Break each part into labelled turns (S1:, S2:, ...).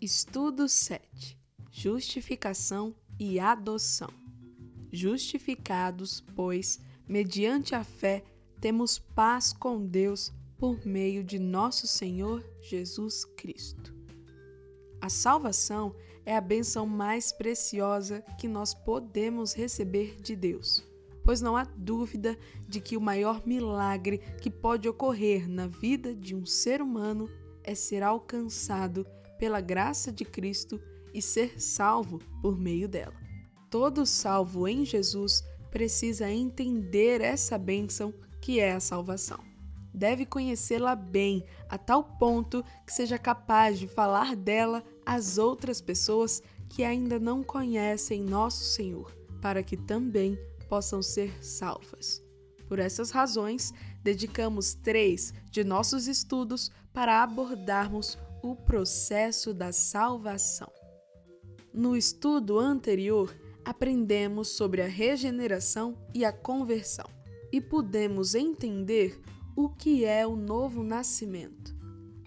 S1: Estudo 7: Justificação e adoção. Justificados, pois, mediante a fé, temos paz com Deus por meio de nosso Senhor Jesus Cristo. A salvação é a benção mais preciosa que nós podemos receber de Deus, pois não há dúvida de que o maior milagre que pode ocorrer na vida de um ser humano é ser alcançado pela graça de Cristo e ser salvo por meio dela. Todo salvo em Jesus precisa entender essa bênção que é a salvação. Deve conhecê-la bem, a tal ponto que seja capaz de falar dela às outras pessoas que ainda não conhecem nosso Senhor, para que também possam ser salvas. Por essas razões, dedicamos três de nossos estudos para abordarmos o processo da salvação. No estudo anterior, aprendemos sobre a regeneração e a conversão e pudemos entender o que é o novo nascimento.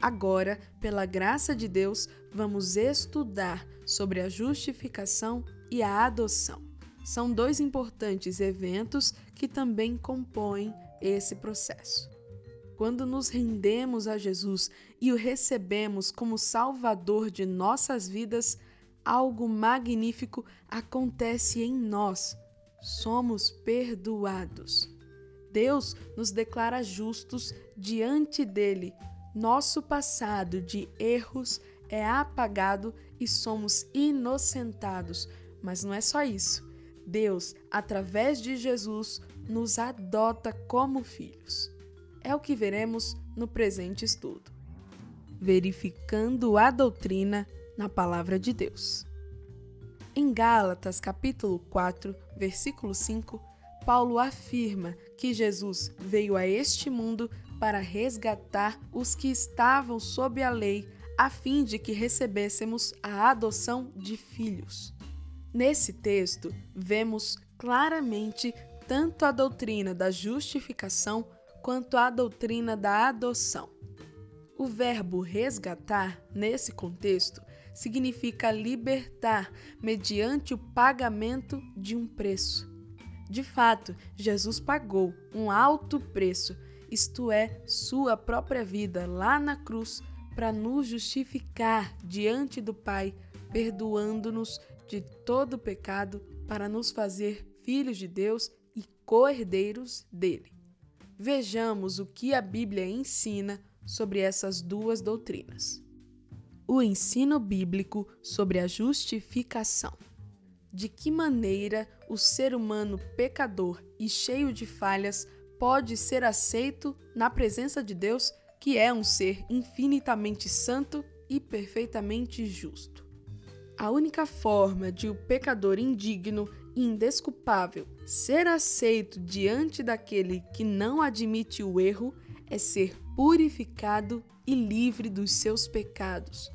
S1: Agora, pela graça de Deus, vamos estudar sobre a justificação e a adoção. São dois importantes eventos que também compõem esse processo. Quando nos rendemos a Jesus e o recebemos como Salvador de nossas vidas, algo magnífico acontece em nós. Somos perdoados. Deus nos declara justos diante dele. Nosso passado de erros é apagado e somos inocentados. Mas não é só isso. Deus, através de Jesus, nos adota como filhos é o que veremos no presente estudo. Verificando a doutrina na palavra de Deus. Em Gálatas, capítulo 4, versículo 5, Paulo afirma que Jesus veio a este mundo para resgatar os que estavam sob a lei, a fim de que recebêssemos a adoção de filhos. Nesse texto, vemos claramente tanto a doutrina da justificação quanto à doutrina da adoção. O verbo resgatar, nesse contexto, significa libertar mediante o pagamento de um preço. De fato, Jesus pagou um alto preço, isto é, sua própria vida lá na cruz, para nos justificar diante do Pai, perdoando-nos de todo pecado, para nos fazer filhos de Deus e co-herdeiros dele. Vejamos o que a Bíblia ensina sobre essas duas doutrinas. O ensino bíblico sobre a justificação. De que maneira o ser humano pecador e cheio de falhas pode ser aceito na presença de Deus, que é um ser infinitamente santo e perfeitamente justo? A única forma de o pecador indigno indesculpável, ser aceito diante daquele que não admite o erro é ser purificado e livre dos seus pecados.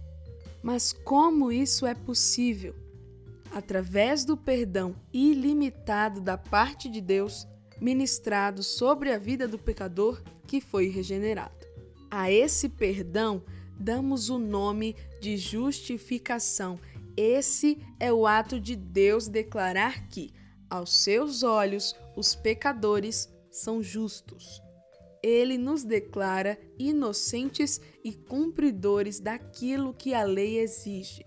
S1: Mas como isso é possível? Através do perdão ilimitado da parte de Deus, ministrado sobre a vida do pecador que foi regenerado. A esse perdão damos o nome de justificação esse é o ato de Deus declarar que, aos seus olhos, os pecadores são justos. Ele nos declara inocentes e cumpridores daquilo que a lei exige.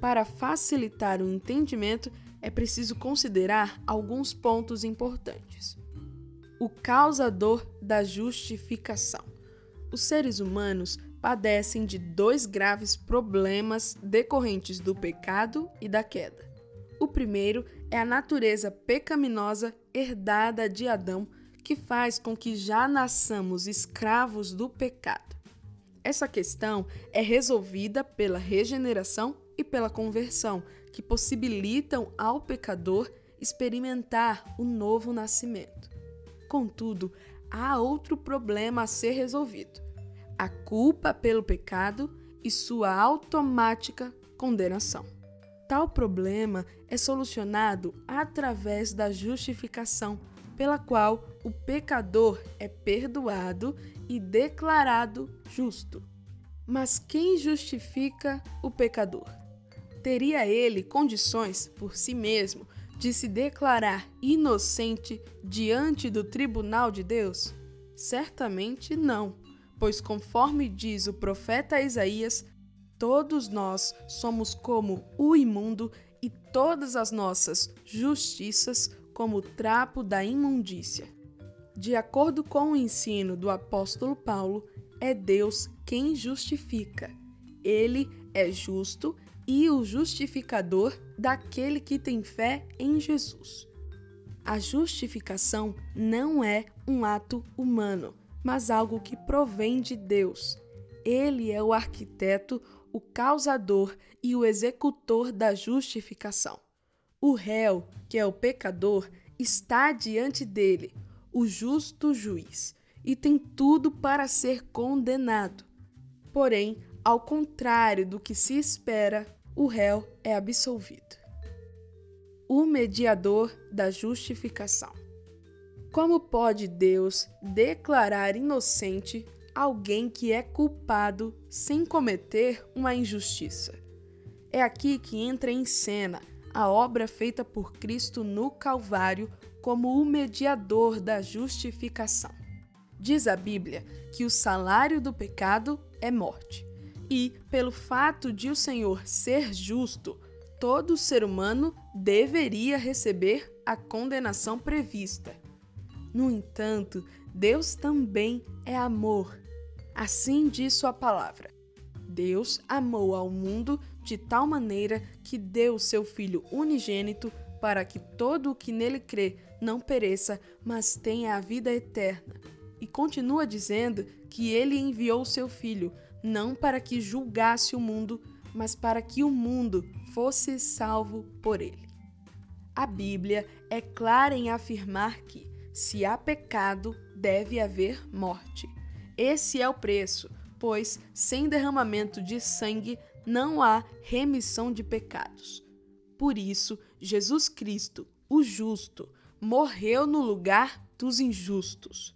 S1: Para facilitar o entendimento, é preciso considerar alguns pontos importantes. O causador da justificação. Os seres humanos padecem de dois graves problemas decorrentes do pecado e da queda. O primeiro é a natureza pecaminosa herdada de Adão, que faz com que já nasçamos escravos do pecado. Essa questão é resolvida pela regeneração e pela conversão, que possibilitam ao pecador experimentar o novo nascimento. Contudo, há outro problema a ser resolvido a culpa pelo pecado e sua automática condenação. Tal problema é solucionado através da justificação, pela qual o pecador é perdoado e declarado justo. Mas quem justifica o pecador? Teria ele condições por si mesmo de se declarar inocente diante do tribunal de Deus? Certamente não, pois, conforme diz o profeta Isaías, todos nós somos como o imundo e todas as nossas justiças como o trapo da imundícia. De acordo com o ensino do apóstolo Paulo, é Deus quem justifica. Ele é justo e o justificador daquele que tem fé em Jesus. A justificação não é um ato humano, mas algo que provém de Deus. Ele é o arquiteto, o causador e o executor da justificação. O réu, que é o pecador, está diante dele, o justo juiz, e tem tudo para ser condenado. Porém, ao contrário do que se espera, o réu é absolvido. O mediador da justificação. Como pode Deus declarar inocente alguém que é culpado sem cometer uma injustiça? É aqui que entra em cena a obra feita por Cristo no Calvário como o mediador da justificação. Diz a Bíblia que o salário do pecado é morte, e, pelo fato de o Senhor ser justo, todo ser humano deveria receber a condenação prevista. No entanto, Deus também é amor. Assim diz sua palavra. Deus amou ao mundo de tal maneira que deu seu Filho unigênito para que todo o que nele crê não pereça, mas tenha a vida eterna. E continua dizendo que ele enviou seu Filho, não para que julgasse o mundo, mas para que o mundo fosse salvo por ele. A Bíblia é clara em afirmar que, se há pecado, deve haver morte. Esse é o preço, pois sem derramamento de sangue não há remissão de pecados. Por isso, Jesus Cristo, o justo, morreu no lugar dos injustos.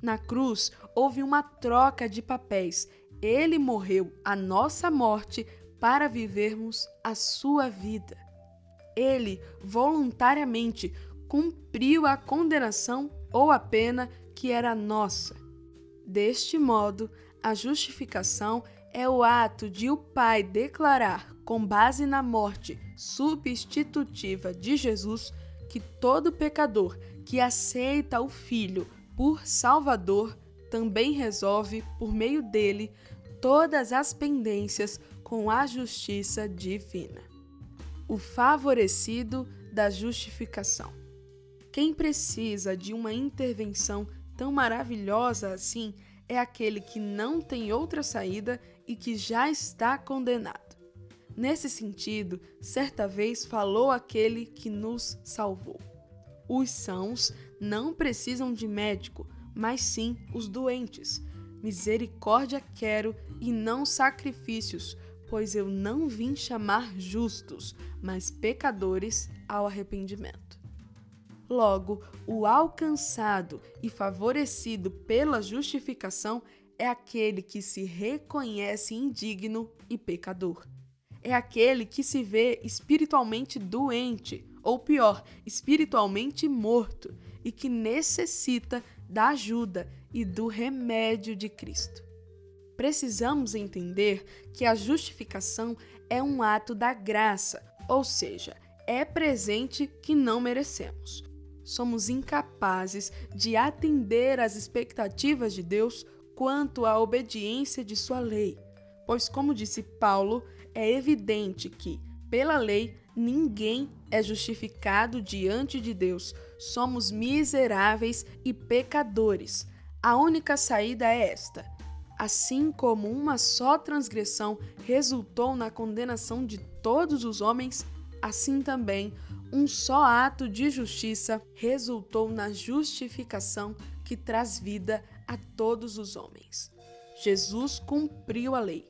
S1: Na cruz houve uma troca de papéis. Ele morreu a nossa morte para vivermos a sua vida. Ele voluntariamente cumpriu a condenação ou a pena que era nossa. Deste modo, a justificação é o ato de o Pai declarar, com base na morte substitutiva de Jesus, que todo pecador que aceita o Filho por Salvador também resolve, por meio dele, todas as pendências com a justiça divina. O favorecido da justificação. Quem precisa de uma intervenção tão maravilhosa assim é aquele que não tem outra saída e que já está condenado. Nesse sentido, certa vez falou aquele que nos salvou. Os sãos não precisam de médico, mas sim os doentes. Misericórdia quero e não sacrifícios, pois eu não vim chamar justos, mas pecadores ao arrependimento. Logo, o alcançado e favorecido pela justificação é aquele que se reconhece indigno e pecador. É aquele que se vê espiritualmente doente, ou pior, espiritualmente morto, e que necessita da ajuda e do remédio de Cristo. Precisamos entender que a justificação é um ato da graça, ou seja, é presente que não merecemos somos incapazes de atender às expectativas de Deus quanto à obediência de sua lei. Pois, como disse Paulo, é evidente que, pela lei, ninguém é justificado diante de Deus. Somos miseráveis e pecadores. A única saída é esta. Assim como uma só transgressão resultou na condenação de todos os homens, assim também um só ato de justiça resultou na justificação que traz vida a todos os homens. Jesus cumpriu a lei.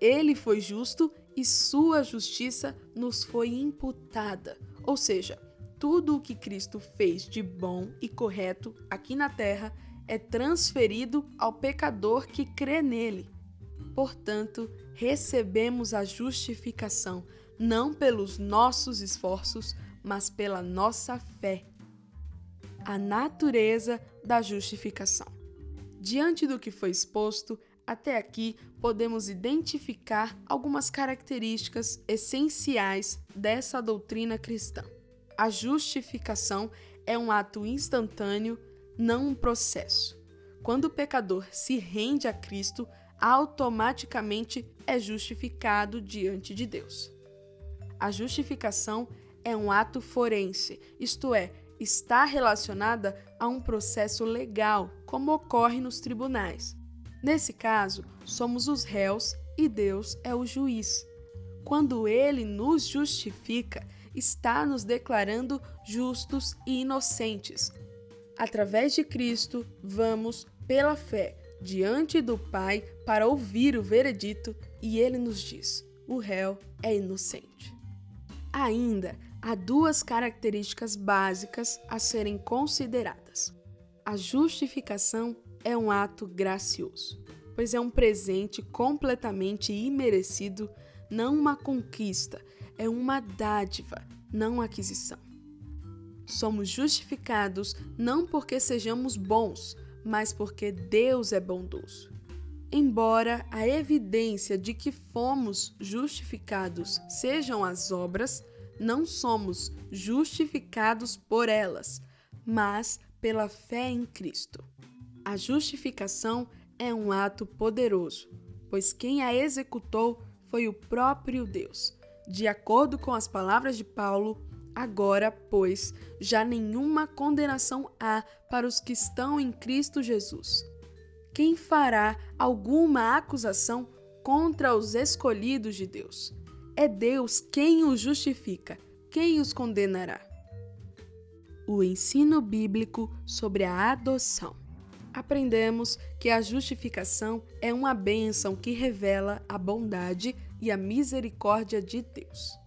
S1: Ele foi justo e sua justiça nos foi imputada. Ou seja, tudo o que Cristo fez de bom e correto aqui na terra é transferido ao pecador que crê nele. Portanto, recebemos a justificação não pelos nossos esforços, mas pela nossa fé. A natureza da justificação. Diante do que foi exposto, até aqui podemos identificar algumas características essenciais dessa doutrina cristã. A justificação é um ato instantâneo, não um processo. Quando o pecador se rende a Cristo, automaticamente é justificado diante de Deus. A justificação é um ato forense, isto é, está relacionada a um processo legal, como ocorre nos tribunais. Nesse caso, somos os réus e Deus é o juiz. Quando ele nos justifica, está nos declarando justos e inocentes. Através de Cristo, vamos, pela fé, diante do Pai para ouvir o veredito e ele nos diz: o réu é inocente. Ainda há duas características básicas a serem consideradas. A justificação é um ato gracioso, pois é um presente completamente imerecido, não uma conquista, é uma dádiva, não aquisição. Somos justificados não porque sejamos bons, mas porque Deus é bondoso. Embora a evidência de que fomos justificados sejam as obras, não somos justificados por elas, mas pela fé em Cristo. A justificação é um ato poderoso, pois quem a executou foi o próprio Deus. De acordo com as palavras de Paulo, Agora, pois, já nenhuma condenação há para os que estão em Cristo Jesus. Quem fará alguma acusação contra os escolhidos de Deus? É Deus quem os justifica, quem os condenará. O ensino bíblico sobre a adoção. Aprendemos que a justificação é uma bênção que revela a bondade e a misericórdia de Deus.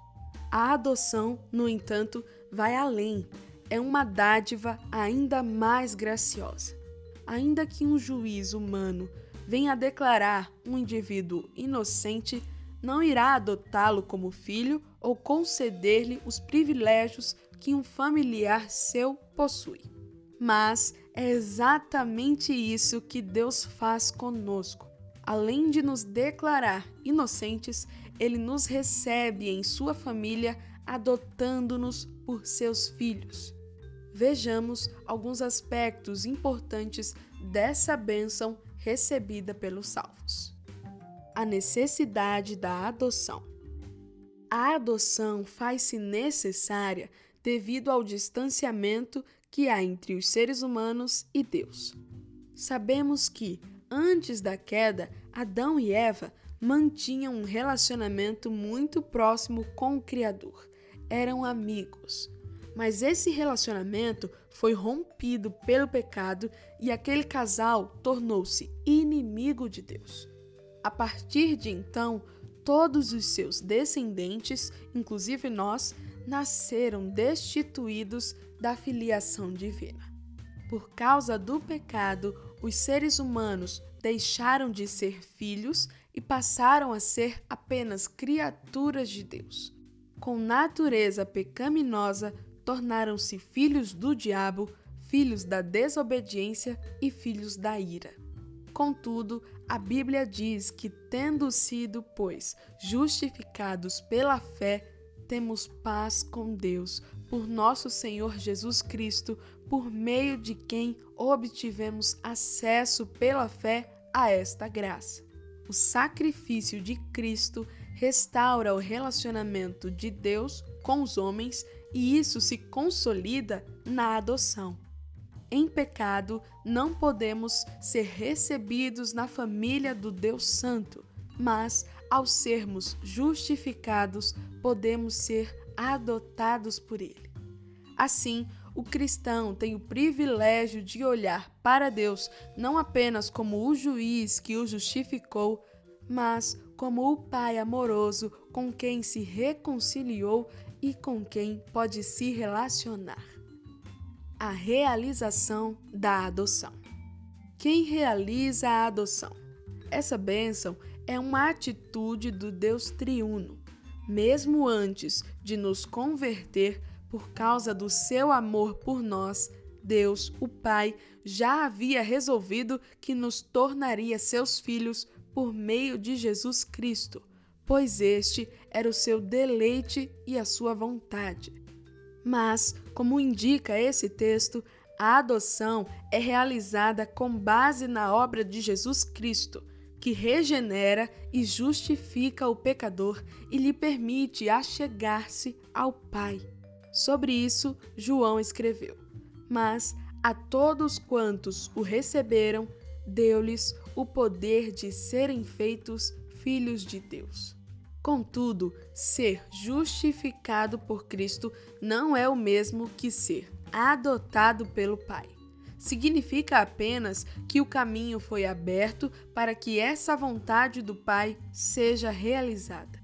S1: A adoção, no entanto, vai além. É uma dádiva ainda mais graciosa. Ainda que um juiz humano venha declarar um indivíduo inocente, não irá adotá-lo como filho ou conceder-lhe os privilégios que um familiar seu possui. Mas é exatamente isso que Deus faz conosco. Além de nos declarar inocentes, ele nos recebe em sua família, adotando-nos por seus filhos. Vejamos alguns aspectos importantes dessa bênção recebida pelos salvos. A necessidade da adoção. A adoção faz-se necessária devido ao distanciamento que há entre os seres humanos e Deus. Sabemos que, antes da queda, Adão e Eva mantinham um relacionamento muito próximo com o Criador. Eram amigos. Mas esse relacionamento foi rompido pelo pecado e aquele casal tornou-se inimigo de Deus. A partir de então, todos os seus descendentes, inclusive nós, nasceram destituídos da filiação divina. Por causa do pecado, os seres humanos deixaram de ser filhos e passaram a ser apenas criaturas de Deus. Com natureza pecaminosa, tornaram-se filhos do diabo, filhos da desobediência e filhos da ira. Contudo, a Bíblia diz que, tendo sido, pois, justificados pela fé, temos paz com Deus, por nosso Senhor Jesus Cristo, por meio de quem obtivemos acesso pela fé a esta graça. O sacrifício de Cristo restaura o relacionamento de Deus com os homens e isso se consolida na adoção. Em pecado, não podemos ser recebidos na família do Deus Santo, mas ao sermos justificados, podemos ser adotados por Ele. Assim, o cristão tem o privilégio de olhar para Deus não apenas como o juiz que o justificou, mas como o Pai amoroso com quem se reconciliou e com quem pode se relacionar. A realização da adoção. Quem realiza a adoção? Essa bênção é uma atitude do Deus triuno. Mesmo antes de nos converter, por causa do seu amor por nós, Deus, o Pai, já havia resolvido que nos tornaria seus filhos por meio de Jesus Cristo, pois este era o seu deleite e a sua vontade. Mas, como indica esse texto, a adoção é realizada com base na obra de Jesus Cristo, que regenera e justifica o pecador e lhe permite achegar-se ao Pai. Sobre isso, João escreveu: Mas a todos quantos o receberam, deu-lhes o poder de serem feitos filhos de Deus. Contudo, ser justificado por Cristo não é o mesmo que ser adotado pelo Pai. Significa apenas que o caminho foi aberto para que essa vontade do Pai seja realizada.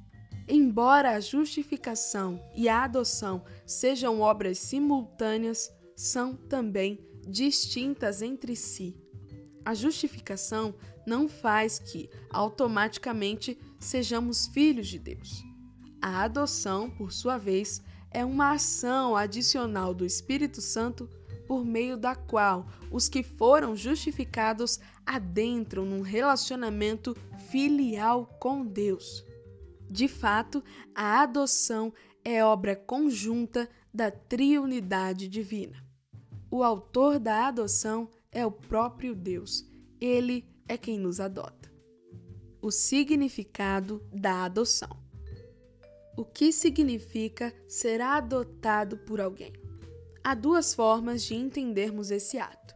S1: Embora a justificação e a adoção sejam obras simultâneas, são também distintas entre si. A justificação não faz que, automaticamente, sejamos filhos de Deus. A adoção, por sua vez, é uma ação adicional do Espírito Santo por meio da qual os que foram justificados adentram num relacionamento filial com Deus. De fato, a adoção é obra conjunta da triunidade divina. O autor da adoção é o próprio Deus. Ele é quem nos adota. O significado da adoção. O que significa ser adotado por alguém? Há duas formas de entendermos esse ato.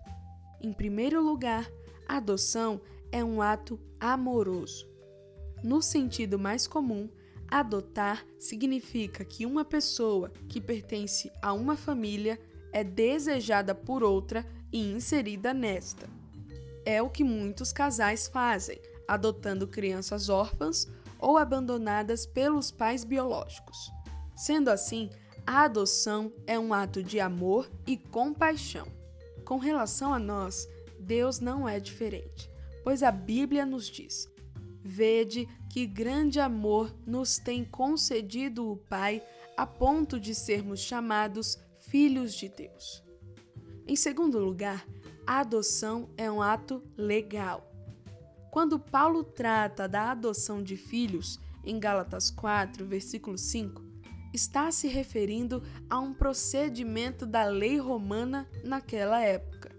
S1: Em primeiro lugar, a adoção é um ato amoroso. No sentido mais comum, adotar significa que uma pessoa que pertence a uma família é desejada por outra e inserida nesta. É o que muitos casais fazem, adotando crianças órfãs ou abandonadas pelos pais biológicos. Sendo assim, a adoção é um ato de amor e compaixão. Com relação a nós, Deus não é diferente, pois a Bíblia nos diz: Vede que grande amor nos tem concedido o Pai a ponto de sermos chamados filhos de Deus. Em segundo lugar, a adoção é um ato legal. Quando Paulo trata da adoção de filhos, em Gálatas 4, versículo 5, está se referindo a um procedimento da lei romana naquela época.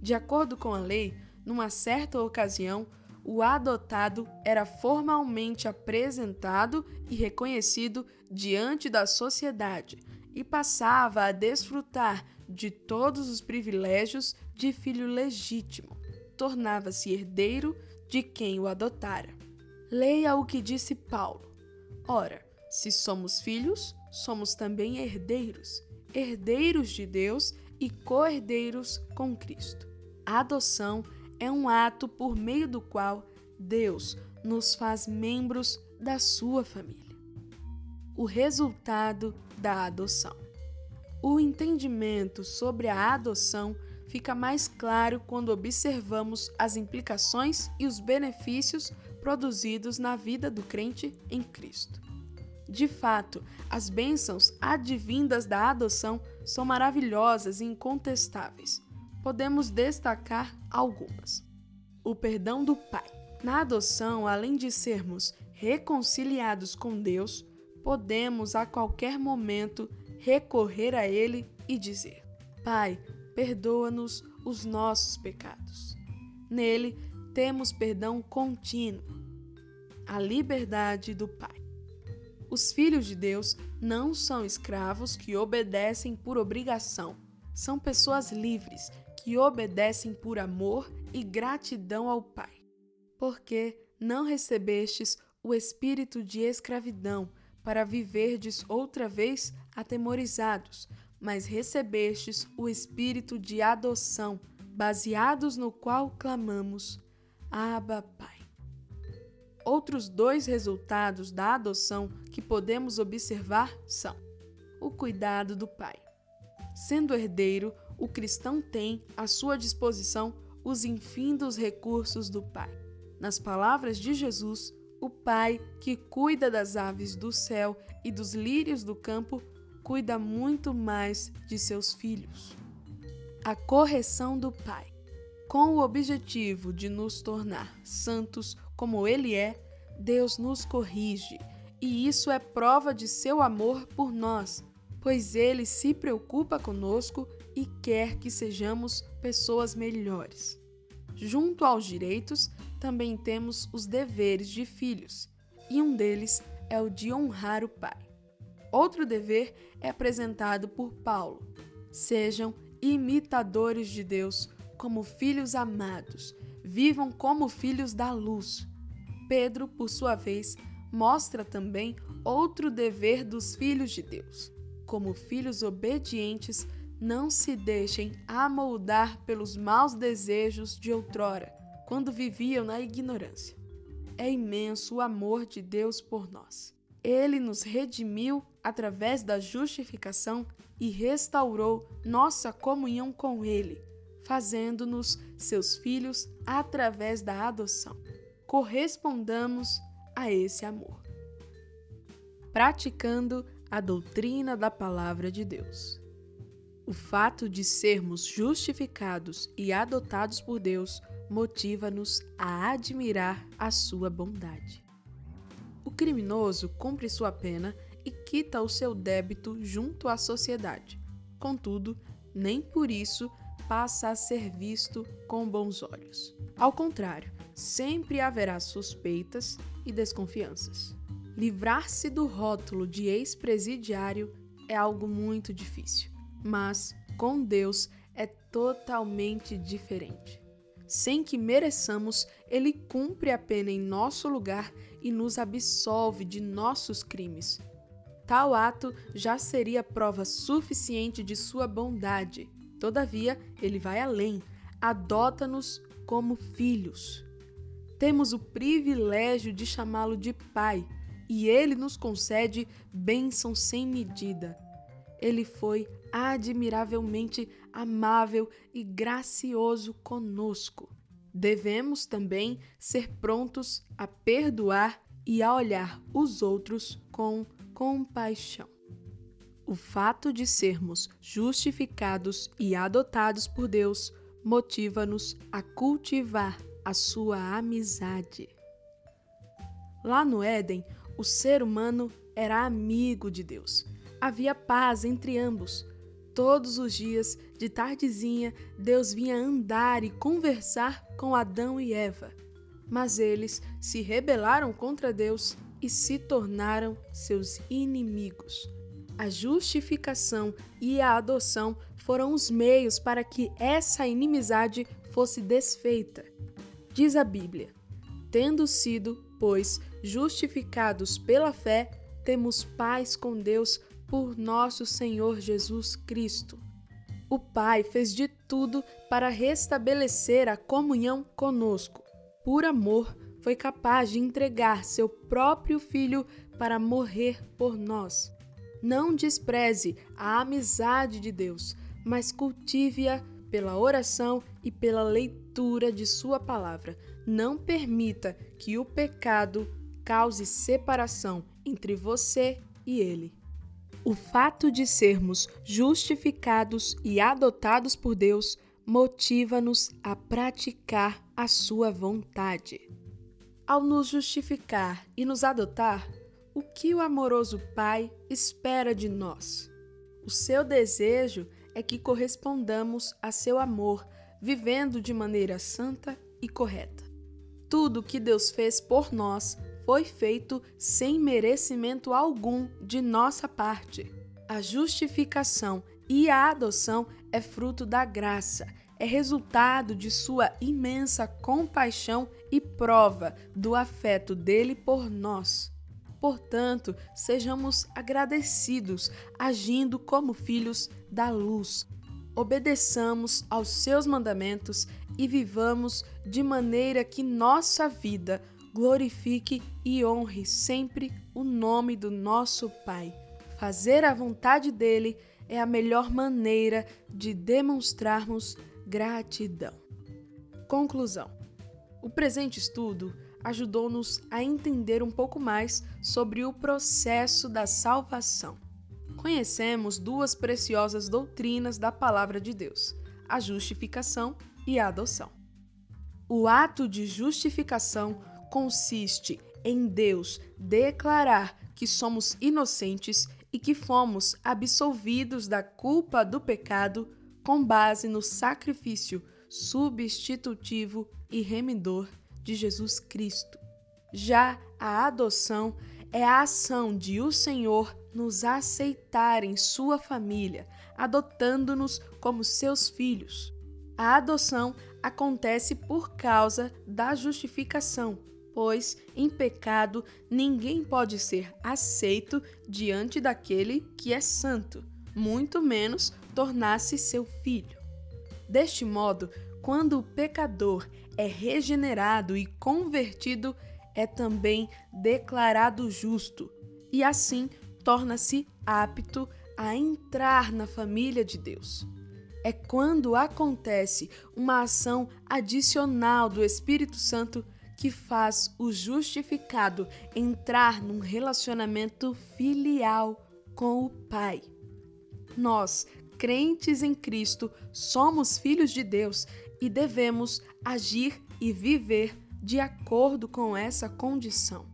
S1: De acordo com a lei, numa certa ocasião, o adotado era formalmente apresentado e reconhecido diante da sociedade e passava a desfrutar de todos os privilégios de filho legítimo. Tornava-se herdeiro de quem o adotara. Leia o que disse Paulo. Ora, se somos filhos, somos também herdeiros, herdeiros de Deus e co-herdeiros com Cristo. A adoção é um ato por meio do qual Deus nos faz membros da sua família o resultado da adoção. O entendimento sobre a adoção fica mais claro quando observamos as implicações e os benefícios produzidos na vida do crente em Cristo. De fato, as bênçãos advindas da adoção são maravilhosas e incontestáveis. Podemos destacar algumas. O perdão do Pai. Na adoção, além de sermos reconciliados com Deus, podemos a qualquer momento recorrer a Ele e dizer: Pai, perdoa-nos os nossos pecados. Nele temos perdão contínuo, a liberdade do Pai. Os filhos de Deus não são escravos que obedecem por obrigação, são pessoas livres que obedecem por amor e gratidão ao Pai. Porque não recebestes o espírito de escravidão para viverdes outra vez atemorizados, mas recebestes o espírito de adoção, baseados no qual clamamos: Abba, Pai. Outros dois resultados da adoção que podemos observar são: o cuidado do Pai. Sendo herdeiro, o cristão tem à sua disposição os infindos recursos do Pai. Nas palavras de Jesus, o Pai, que cuida das aves do céu e dos lírios do campo, cuida muito mais de seus filhos. A correção do Pai. Com o objetivo de nos tornar santos como Ele é, Deus nos corrige, e isso é prova de seu amor por nós, pois Ele se preocupa conosco e quer que sejamos pessoas melhores. Junto aos direitos, também temos os deveres de filhos, e um deles é o de honrar o pai. Outro dever é apresentado por Paulo: sejam imitadores de Deus como filhos amados, vivam como filhos da luz. Pedro, por sua vez, mostra também outro dever dos filhos de Deus. Como filhos obedientes, não se deixem amoldar pelos maus desejos de outrora, quando viviam na ignorância. É imenso o amor de Deus por nós. Ele nos redimiu através da justificação e restaurou nossa comunhão com Ele, fazendo-nos seus filhos através da adoção. Correspondamos a esse amor. Praticando a doutrina da Palavra de Deus. O fato de sermos justificados e adotados por Deus motiva-nos a admirar a sua bondade. O criminoso cumpre sua pena e quita o seu débito junto à sociedade. Contudo, nem por isso passa a ser visto com bons olhos. Ao contrário, sempre haverá suspeitas e desconfianças. Livrar-se do rótulo de ex-presidiário é algo muito difícil. Mas com Deus é totalmente diferente. Sem que mereçamos, Ele cumpre a pena em nosso lugar e nos absolve de nossos crimes. Tal ato já seria prova suficiente de sua bondade. Todavia, Ele vai além, adota-nos como filhos. Temos o privilégio de chamá-lo de Pai e Ele nos concede bênção sem medida. Ele foi admiravelmente amável e gracioso conosco. Devemos também ser prontos a perdoar e a olhar os outros com compaixão. O fato de sermos justificados e adotados por Deus motiva-nos a cultivar a sua amizade. Lá no Éden, o ser humano era amigo de Deus havia paz entre ambos. Todos os dias, de tardezinha, Deus vinha andar e conversar com Adão e Eva. Mas eles se rebelaram contra Deus e se tornaram seus inimigos. A justificação e a adoção foram os meios para que essa inimizade fosse desfeita. Diz a Bíblia: Tendo sido, pois, justificados pela fé, temos paz com Deus por nosso Senhor Jesus Cristo. O Pai fez de tudo para restabelecer a comunhão conosco. Por amor, foi capaz de entregar seu próprio Filho para morrer por nós. Não despreze a amizade de Deus, mas cultive-a pela oração e pela leitura de Sua palavra. Não permita que o pecado cause separação entre você e Ele. O fato de sermos justificados e adotados por Deus motiva-nos a praticar a sua vontade. Ao nos justificar e nos adotar, o que o amoroso Pai espera de nós? O seu desejo é que correspondamos a seu amor, vivendo de maneira santa e correta. Tudo que Deus fez por nós foi feito sem merecimento algum de nossa parte. A justificação e a adoção é fruto da graça, é resultado de sua imensa compaixão e prova do afeto dele por nós. Portanto, sejamos agradecidos, agindo como filhos da luz. Obedeçamos aos seus mandamentos e vivamos de maneira que nossa vida glorifique e honre sempre o nome do nosso Pai. Fazer a vontade dele é a melhor maneira de demonstrarmos gratidão. Conclusão: O presente estudo ajudou-nos a entender um pouco mais sobre o processo da salvação. Conhecemos duas preciosas doutrinas da Palavra de Deus: a justificação e a adoção. O ato de justificação consiste em Deus declarar que somos inocentes e que fomos absolvidos da culpa do pecado com base no sacrifício substitutivo e remidor de Jesus Cristo. Já a adoção é a ação de o Senhor nos aceitar em sua família, adotando-nos como seus filhos. A adoção acontece por causa da justificação, pois em pecado ninguém pode ser aceito diante daquele que é santo, muito menos tornar-se seu filho. Deste modo, quando o pecador é regenerado e convertido, é também declarado justo e assim torna-se apto a entrar na família de Deus. É quando acontece uma ação adicional do Espírito Santo que faz o justificado entrar num relacionamento filial com o Pai. Nós, crentes em Cristo, somos filhos de Deus e devemos agir e viver de acordo com essa condição.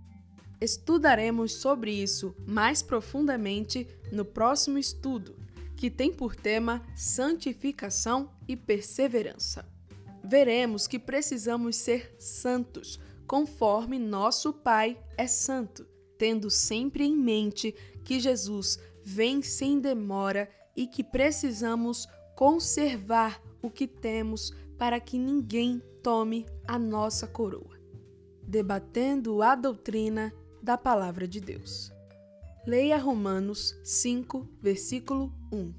S1: Estudaremos sobre isso mais profundamente no próximo estudo, que tem por tema santificação e perseverança. Veremos que precisamos ser santos, conforme nosso Pai é santo, tendo sempre em mente que Jesus vem sem demora e que precisamos conservar o que temos para que ninguém tome a nossa coroa. Debatendo a doutrina da Palavra de Deus. Leia Romanos 5, versículo 1.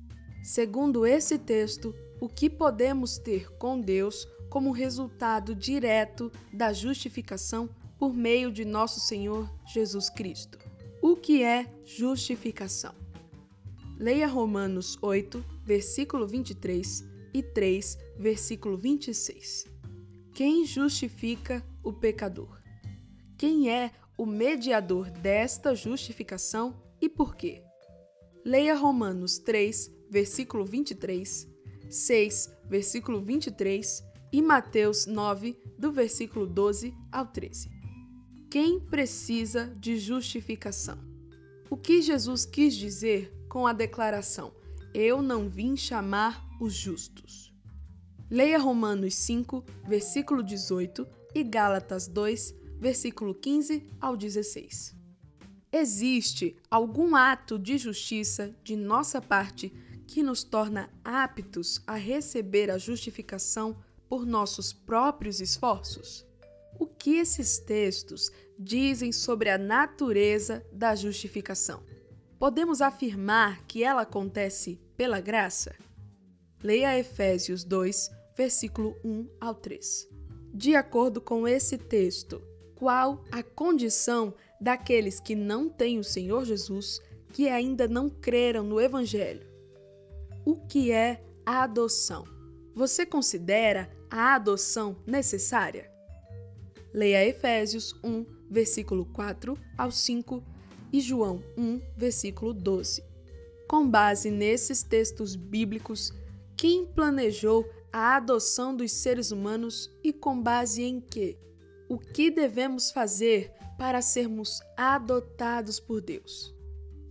S1: Segundo esse texto, o que podemos ter com Deus como resultado direto da justificação por meio de nosso Senhor Jesus Cristo. O que é justificação? Leia Romanos 8, versículo 23 e 3, versículo 26. Quem justifica o pecador? Quem é o mediador desta justificação e por quê? Leia Romanos 3, versículo 23, 6, versículo 23 e Mateus 9, do versículo 12 ao 13. Quem precisa de justificação? O que Jesus quis dizer com a declaração: Eu não vim chamar os justos. Leia Romanos 5, versículo 18 e Gálatas 2, versículo 15 ao 16. Existe algum ato de justiça de nossa parte que nos torna aptos a receber a justificação por nossos próprios esforços? O que esses textos dizem sobre a natureza da justificação? Podemos afirmar que ela acontece pela graça? Leia Efésios 2, versículo 1 ao 3. De acordo com esse texto, qual a condição daqueles que não têm o Senhor Jesus, que ainda não creram no Evangelho? O que é a adoção? Você considera a adoção necessária? Leia Efésios 1, versículo 4 ao 5 e João 1, versículo 12. Com base nesses textos bíblicos, quem planejou a adoção dos seres humanos e com base em quê? O que devemos fazer para sermos adotados por Deus?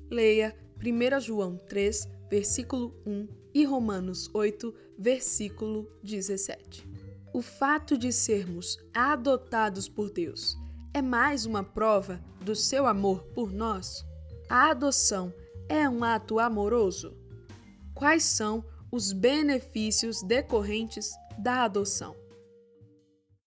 S1: Leia 1 João 3, versículo 1 e Romanos 8, versículo 17. O fato de sermos adotados por Deus é mais uma prova do seu amor por nós? A adoção é um ato amoroso? Quais são os benefícios decorrentes da adoção.